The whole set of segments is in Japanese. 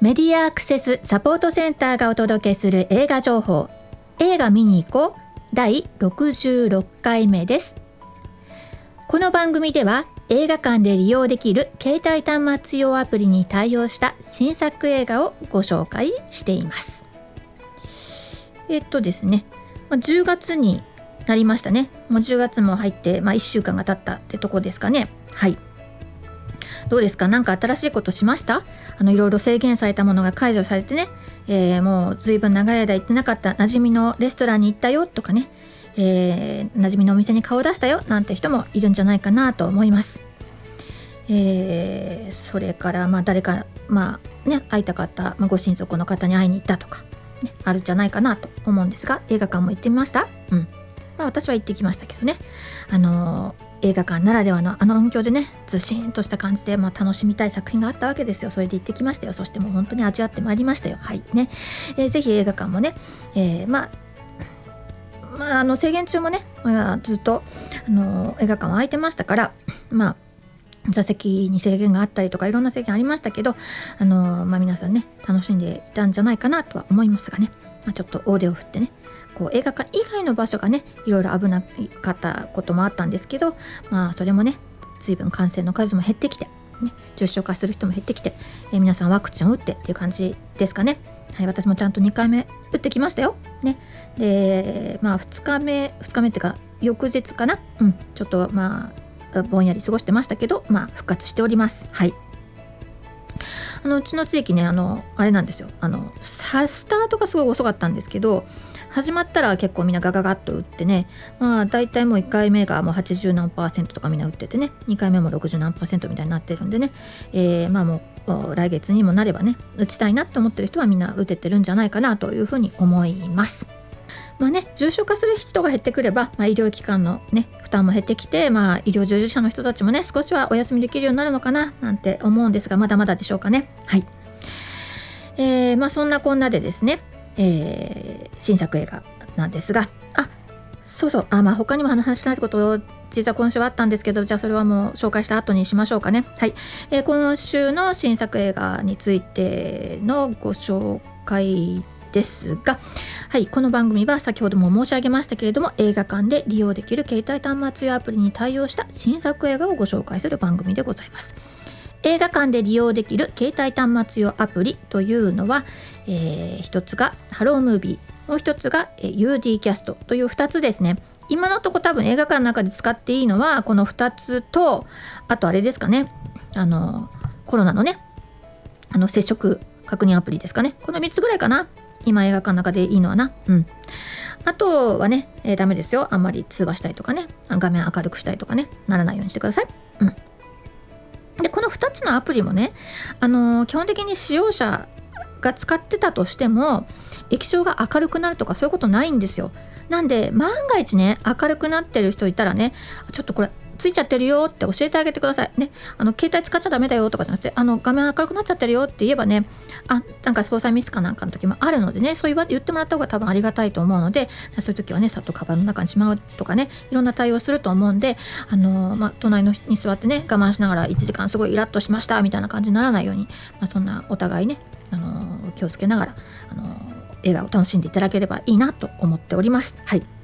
メディアアクセスサポートセンターがお届けする映画情報。映画見に行こう。第66回目です。この番組では映画館で利用できる携帯端末用アプリに対応した新作映画をご紹介しています。えっとですね10月になりましたね。もう10月も入って、まあ、1週間が経ったってとこですかね。はい。どうですか？何か新しいことしました？あのいろいろ制限されたものが解除されてね、えー、もう随分長い間行ってなかった馴染みのレストランに行ったよとかね、えー、馴染みのお店に顔を出したよなんて人もいるんじゃないかなと思います。えー、それからまあ誰かまあね会いたかった、まあ、ご親族の方に会いに行ったとか、ね、あるんじゃないかなと思うんですが映画館も行ってみました？うん。まあ私は行ってきましたけどね。あのー映画館ならではのあの音響でねずしんとした感じで、まあ、楽しみたい作品があったわけですよ。それで行ってきましたよそしてもう本当に味わってまいりましたよ。はい。ね、えー、ぜ映画館もね、えー、まあまあ、あの制限中もね、ずっとあの映画館は空いてましたからまあ座席に制限があったりとかいろんな制限ありましたけどあの、まあ、皆さんね楽しんでいたんじゃないかなとは思いますがね、まあ、ちょっと大手を振ってねこう映画館以外の場所がねいろいろ危なかったこともあったんですけどまあそれもね随分感染の数も減ってきて、ね、重症化する人も減ってきて、えー、皆さんワクチンを打ってっていう感じですかね。はい、私もちゃんと2回目打ってきましたよ。ね、でまあ2日目2日目っていうか翌日かな、うん、ちょっとまあぼんやり過ごしてましたけど、まあ、復活しております。はいあのうちの地域ねあのあれなんですよあのスタートがすごい遅かったんですけど始まったら結構みんなガガガッと打ってねまあ大体もう1回目がもう80何パーセントとかみんな打っててね2回目も60何パーセントみたいになってるんでね、えー、まあもう来月にもなればね打ちたいなって思ってる人はみんな打ててるんじゃないかなというふうに思います。まあね、重症化する人が減ってくれば、まあ、医療機関の、ね、負担も減ってきて、まあ、医療従事者の人たちもね少しはお休みできるようになるのかななんて思うんですがまだまだでしょうかね。はい。えーまあ、そんなこんなでですね、えー、新作映画なんですが。あそうそう。あまあ他にも話したいことを実は今週はあったんですけどじゃあそれはもう紹介した後にしましょうかね。はい、えー、今週の新作映画についてのご紹介です。が、はい、この番組は先ほども申し上げましたけれども映画館で利用できる携帯端末やアプリに対応した新作映画をご紹介する番組でございます。映画館で利用できる携帯端末用アプリというのは、えー、一つがハロームービーもう一つが、え、UD キャストという2つですね。今のとこ多分映画館の中で使っていいのはこの2つとあとあれですかね。あのコロナのねあの接触確認アプリですかね。この3つぐらいかな。今映画館の中でいいのはな。うん。あとはね、えー、ダメですよ。あんまり通話したいとかね。画面明るくしたいとかね。ならないようにしてください。うん。でこの2つのアプリもね、あのー、基本的に使用者が使ってたとしても液晶が明るくなるとかそういうことないんですよ。なんで万が一ね明るくなってる人いたらねちょっとこれついちゃってるよって教えてあげてください。ね、あの携帯使っちゃダメだよとかじゃなくて、あの画面明るくなっちゃってるよって言えばね、あ、なんか操作ミスかなんかの時もあるのでね、そう言ってもらった方が多分ありがたいと思うので、そういう時はね、さっとカバンの中にしまうとかね、いろんな対応すると思うんで、あのまあ、隣のに座ってね、我慢しながら1時間すごいイラッとしましたみたいな感じにならないように、まあ、そんなお互いね、あの気をつけながら、あの映画を楽しんでいただければいいなと思っております。はい。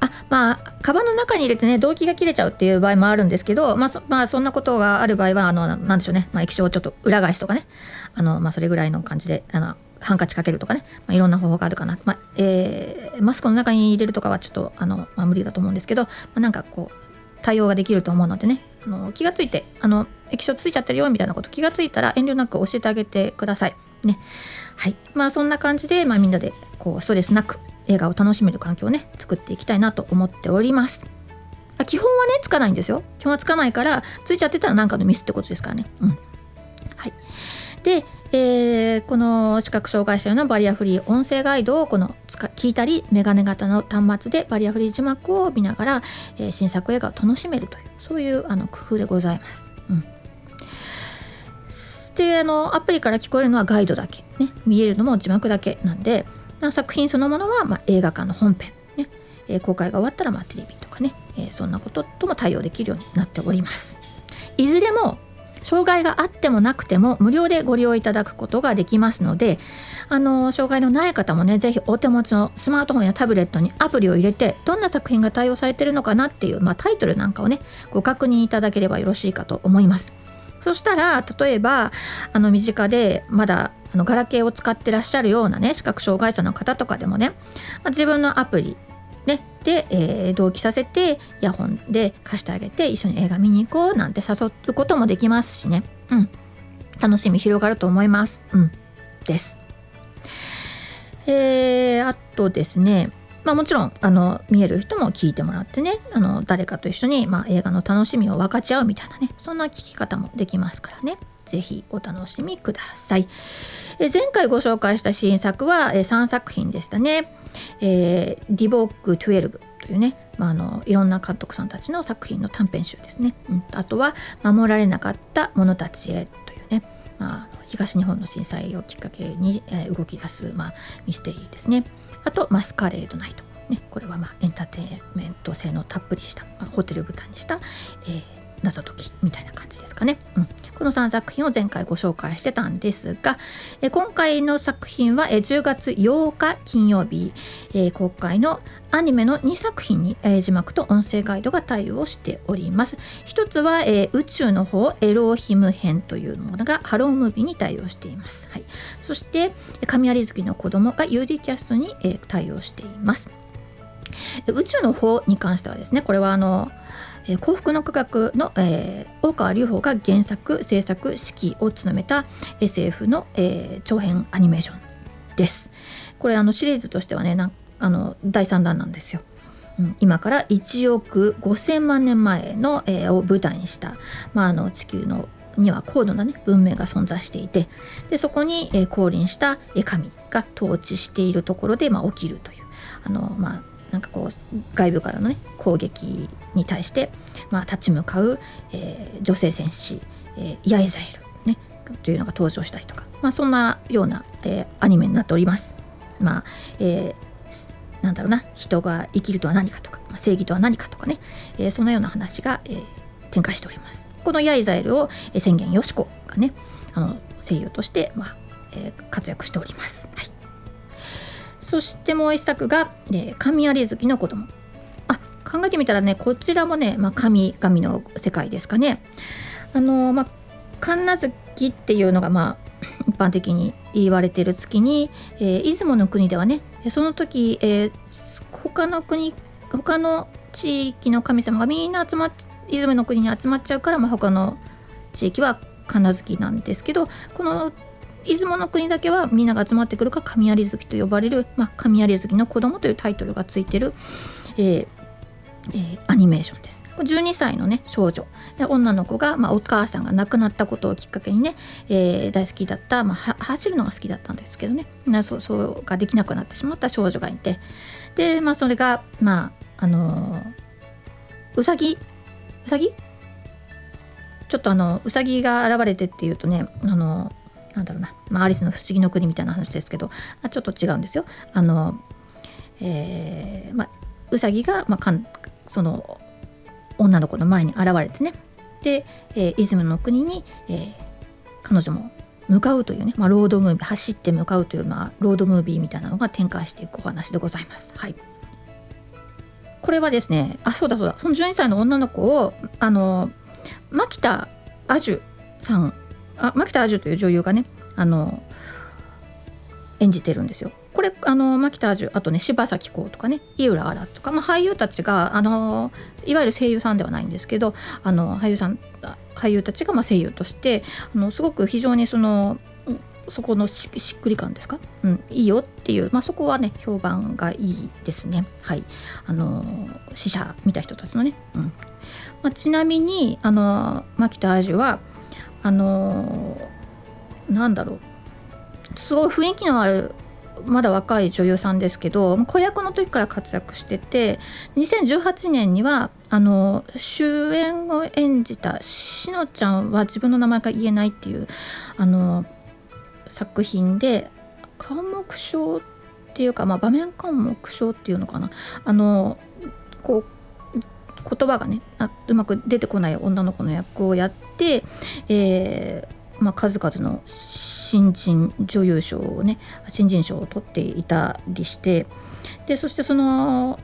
あまあカバンの中に入れてね動機が切れちゃうっていう場合もあるんですけど、まあそまあ、そんなことがある場合はあのなんでしょうね、まあ、液晶をちょっと裏返しとかね。あの、まあ、それぐらいの感じであのハンカチかけるとかね、まあ、いろんな方法があるかな、まあえー、マスクの中に入れるとかはちょっとあの、まあ、無理だと思うんですけど、まあ、なんかこう対応ができると思うのでね。あの気がついてあの液晶ついちゃってるよみたいなこと気がついたら遠慮なく教えてあげてください。ね。はい。まあそんな感じで、まあ、みんなでこうストレスなく映画を楽しめる環境をね作っていきたいなと思っております。基本はねつかないんですよ。基本はつかないからついちゃってたら何かのミスってことですからね。うん。はい。で、えー、この視覚障害者へのバリアフリー音声ガイドをこの聞いたりメガネ型の端末でバリアフリー字幕を見ながら、えー、新作映画を楽しめるというそういうあの工夫でございます。うん。であのアプリから聞こえるのはガイドだけ、ね、見えるのも字幕だけなんで作品そのものは、まあ、映画館の本編、ねえー、公開が終わったら、まあ、テレビとかね、えー、そんなこととも対応できるようになっております。いずれも障害があってもなくても無料でご利用いただくことができますのであの障害のない方もね是非お手持ちのスマートフォンやタブレットにアプリを入れてどんな作品が対応されてるのかなっていう、まあ、タイトルなんかをねご確認いただければよろしいかと思います。そしたら例えばあの身近でまだあのガラケーを使ってらっしゃるようなね視覚障害者の方とかでもね、まあ、自分のアプリね、で、えー、同期させてイヤホンで貸してあげて一緒に映画見に行こうなんて誘うこともできますしね、うん、楽しみ広がると思います。うん、です。えー、あとですねまあ、もちろんあの見える人も聞いてもらってねあの誰かと一緒に、まあ、映画の楽しみを分かち合うみたいなねそんな聞き方もできますからね是非お楽しみください。え前回ご紹介した新作は、え3作品でしたね。えー、ディボック12というね、まあ、あのいろんな監督さんたちの作品の短編集ですね。うん、あとは「守られなかった者たちへ」というね、まあ、東日本の震災をきっかけに、えー、動き出す、まあ、ミステリーですね。あと「マスカレードナイト」ね、これはまあエンターテインメント性のたっぷりした、まあ、ホテル舞台にした、えー、謎解きみたいな感じですかね、うん、この3作品を前回ご紹介してたんですが、え今回の作品は、え10月8日金曜日、え公開のアニメの2作品に、え字幕と音声ガイドが対応しております。一つは、え宇宙の方エローヒム編というものがハロームービーに対応しています、はい、そして神有月の子供が UD キャストに、え対応しています。宇宙の方に関してはですねこれはあのえ幸福の科学の、えー、大川隆法が原作制作指揮を務めた SF の、えー、長編アニメーションです。これあのシリーズとしてはねなあの第3弾なんですよ。今から1億5,000万年前の、えー、を舞台にした、まあ、あの地球のには高度な、ね、文明が存在していてでそこに、えー、降臨した神が統治しているところで、まあ、起きるというあの、まあ、なんかこう外部からのね攻撃に対して、まあ、立ち向かう、えー、女性戦士、えー、ヤエザエル、ね、というのが登場したりとか、まあ、そんなような、えー、アニメになっております。まあえー、なんだろうな人が生きるとは何かとか、まあ、正義とは何かとかね、えー、そんなような話が、えー、展開しております。このヤイザエルを、えー、宣言よしこがねあの声優として、まあえー、活躍しております。はいそしてもう一作が、えー、神有月の子供。あ考えてみたらねこちらもね、まあ、神神の世界ですかね。あのまあ神奈月っていうのがまあ 一般的に言われている月に、えー、出雲の国ではねその時、えー、他の国他の地域の神様がみんな集まっ出雲の国に集まっちゃうから、まあ、他の地域は神奈月なんですけどこの出雲の国だけはみんなが集まってくるか神有月と呼ばれる、まあ、神有月の子供というタイトルがついてる、えーえー、アニメーションです。12歳のね少女。で女の子が、まあ、お母さんが亡くなったことをきっかけにね、えー、大好きだった、まあ、走るのが好きだったんですけどね。なそうそうができなくなってしまった少女がいて。で、まあ、それがまああのー、うさぎうさぎ？ちょっとあのうさぎが現れてっていうとねあのなんだろうな、まあ、アリスの不思議の国みたいな話ですけどあちょっと違うんですよ。あのえーまあ、うさぎが、まあ、かんその女の子の前に現れてねで、えー、イズムの国に、えー、彼女も向かうというね、まあ、ロードムービー走って向かうという、まあ、ロードムービーみたいなのが展開していくお話でございます。はいこれはですねあそうだそうだその12歳の女の子をあの牧田アジュさんあ牧田アジュという女優がねあの演じてるんですよ。これあの牧田アジュあとね柴咲コウとかね井浦新とか、まあ、俳優たちがあのいわゆる声優さんではないんですけどあの俳優さん俳優たちがまあ声優としてあのすごく非常にそのそこのしっくり感ですか、うん、いいよっていう、まあ、そこはね評判がいいですね。はい。あの死者見た人たちのね、うん。まあ、ちなみにあの牧田アジュはあのー、なんだろう。すごい雰囲気のあるまだ若い女優さんですけど子役の時から活躍してて2018年にはあの主演を演じたしのちゃんは自分の名前が言えないっていうあの作品で科目賞っていうか、まあ、場面科目賞っていうのかな。あのこう言葉がねあうまく出てこない女の子の役をやって、えーまあ、数々の新人女優賞をね新人賞を取っていたりしてでそしてその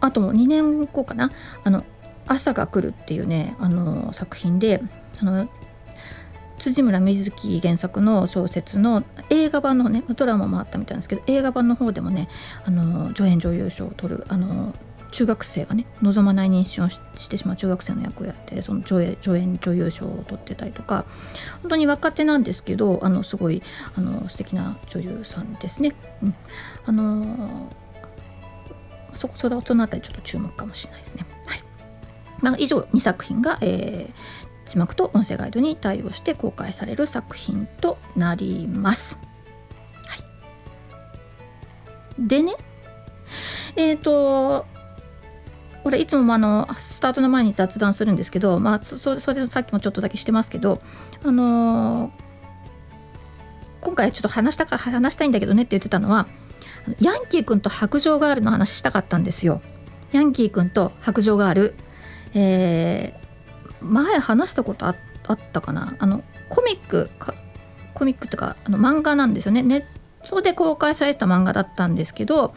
あとも2年後かな「あの朝が来る」っていうねあの作品であの辻村瑞希原作の小説の映画版のねドラマもあったみたいなんですけど映画版の方でもねあの助演女優賞を取るあの中学生がね望まない妊娠をしてしまう中学生の役をやってその助演助演女優賞を取ってたりとか本当に若手なんですけどあのすごいあの素敵な女優さんですね。うん、あのそそそのあたりちょっと注目かもしれないですね。はいまあ、以上2作品が、えー、字幕と音声ガイドに対応して公開される作品となります。はい、でねえっ、ー、とこれいつもあのスタートの前に雑談するんですけど、まあ、そそれさっきもちょっとだけしてますけど、あのー、今回ちょっと話したか話したいんだけどねって言ってたのはヤンキー君と白杖ガールの話したかったんですよ。ヤンキー君と白杖ガール、えー、前話したことあったかな？あのコミックかコミックっていうかあの漫画なんですよね。ネットで公開された漫画だったんですけど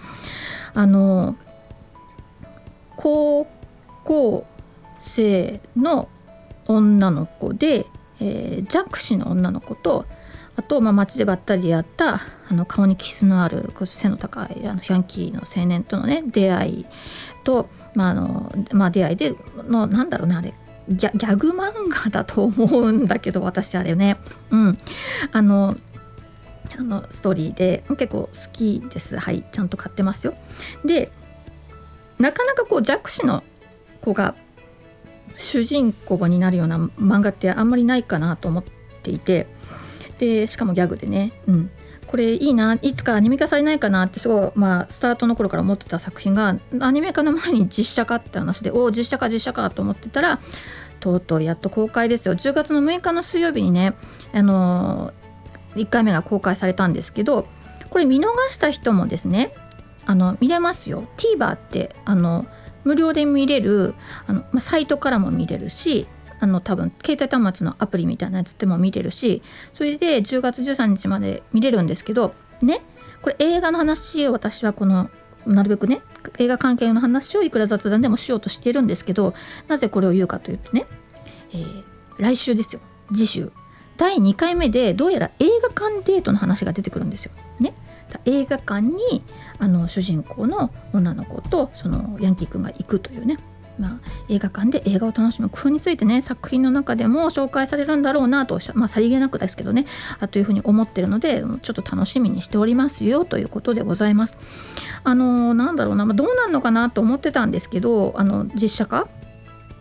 あのー高校生の女の子で、えー、弱視の女の子とあと、まあ、街でばったり出会ったあの顔に傷のある背の高いあのヤンキーの青年とのね出会いと、まああのまあ、出会いでのなんだろうねあれギャギャグ漫画だと思うんだけど私あれね。うん。あのあのストーリーで結構好きです。はいちゃんと買ってますよ。でなかなかこう弱視の子が主人公になるような漫画ってあんまりないかなと思っていてでしかもギャグでね、うん、これいいな。いつかアニメ化されないかなってすごい、まあ、スタートの頃から思ってた作品がアニメ化の前に実写化って話でおお実写化実写化と思ってたらとうとうやっと公開ですよ。10月の6日の水曜日にね、あのー、1回目が公開されたんですけどこれ見逃した人もですねあの見れますよ。TVer ってあの無料で見れるあの、ま、サイトからも見れるしあの多分携帯端末のアプリみたいなやつでも見れるしそれで10月13日まで見れるんですけどねこれ映画の話私はこのなるべくね映画関係の話をいくら雑談でもしようとしてるんですけどなぜこれを言うかというとね、えー、来週ですよ。次週。第2回目でどうやら映画館デートの話が出てくるんですよ。ね、映画館にあの主人公の女の子とそのヤンキー君が行くというね。まあ、映画館で映画を楽しむ工夫についてね作品の中でも紹介されるんだろうなと、まあ、さりげなくですけどね。あというふうに思ってるのでちょっと楽しみにしておりますよということでございます。あのなんだろうな、まあ、どうなるのかなと思ってたんですけどあの実写化？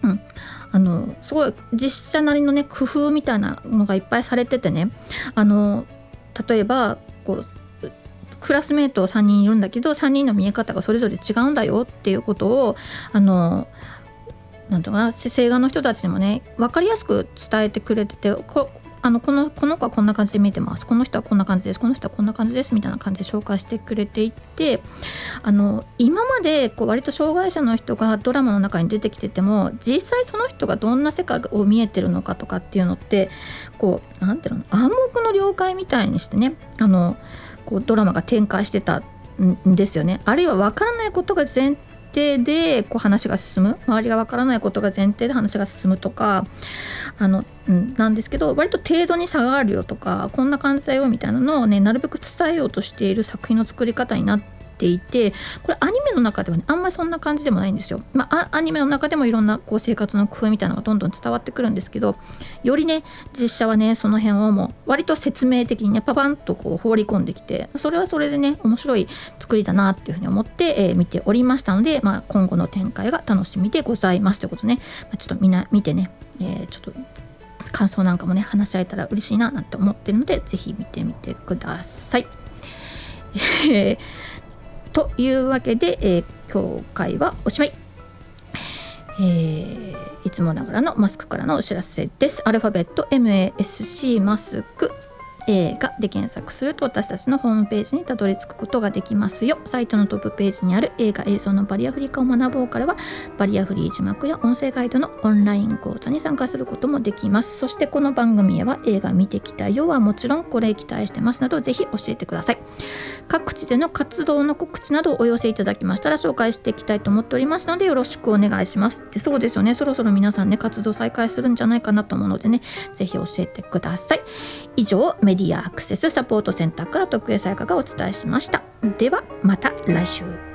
うん、あのすごい実写なりのね工夫みたいなのがいっぱいされててね。あの例えばこうクラスメート3人いるんだけど3人の見え方がそれぞれ違うんだよっていうことをあのなんとかな声画の人たちにもね分かりやすく伝えてくれててこあのこのこの子はこんな感じで見えてます。この人はこんな感じです。この人はこんな感じです。みたいな感じで紹介してくれていてあの今までこう割と障害者の人がドラマの中に出てきてても実際その人がどんな世界を見えてるのかとかっていうのってこう何ていうの暗黙の了解みたいにしてねあのこうドラマが展開してたんですよね。あるいは分からないことが前提でこう話が進む。周りが分からないことが前提で話が進むとかあの、うん、なんですけど割と程度に差があるよとかこんな感じだよみたいなのをねなるべく伝えようとしている作品の作り方になってていてこれアニメの中ではねあんまりそんな感じでもないんですよ。まあ、アニメの中でもいろんなこう生活の工夫みたいなのがどんどん伝わってくるんですけどよりね実写はねその辺をもう割と説明的にねパパンとこう放り込んできてそれはそれでね面白い作りだなっていうふうに思って、えー、見ておりましたので、まあ、今後の展開が楽しみでございますということね、まあ、ちょっとみんな見てね、えー、ちょっと感想なんかもね話し合えたら嬉しいななんて思ってるので是非見てみてください。というわけで、えー、今回はおしまい。えー、いつもながらのマスクからのお知らせです。アルファベット MASC マスク映画で検索すると私たちのホームページにたどり着くことができますよ。サイトのトップページにある映画映像のバリアフリー化を学ぼうからはバリアフリー字幕や音声ガイドのオンライン講座に参加することもできます。そしてこの番組へは映画見てきたよはもちろんこれ期待してますなどぜひ教えてください。各地での活動の告知などをお寄せいただきましたら紹介していきたいと思っておりますのでよろしくお願いします。でそうですよね。そろそろ皆さんね活動再開するんじゃないかなと思うのでねぜひ教えてください。以上メディアアクセスサポートセンターから徳江さやかがお伝えしました。ではまた来週。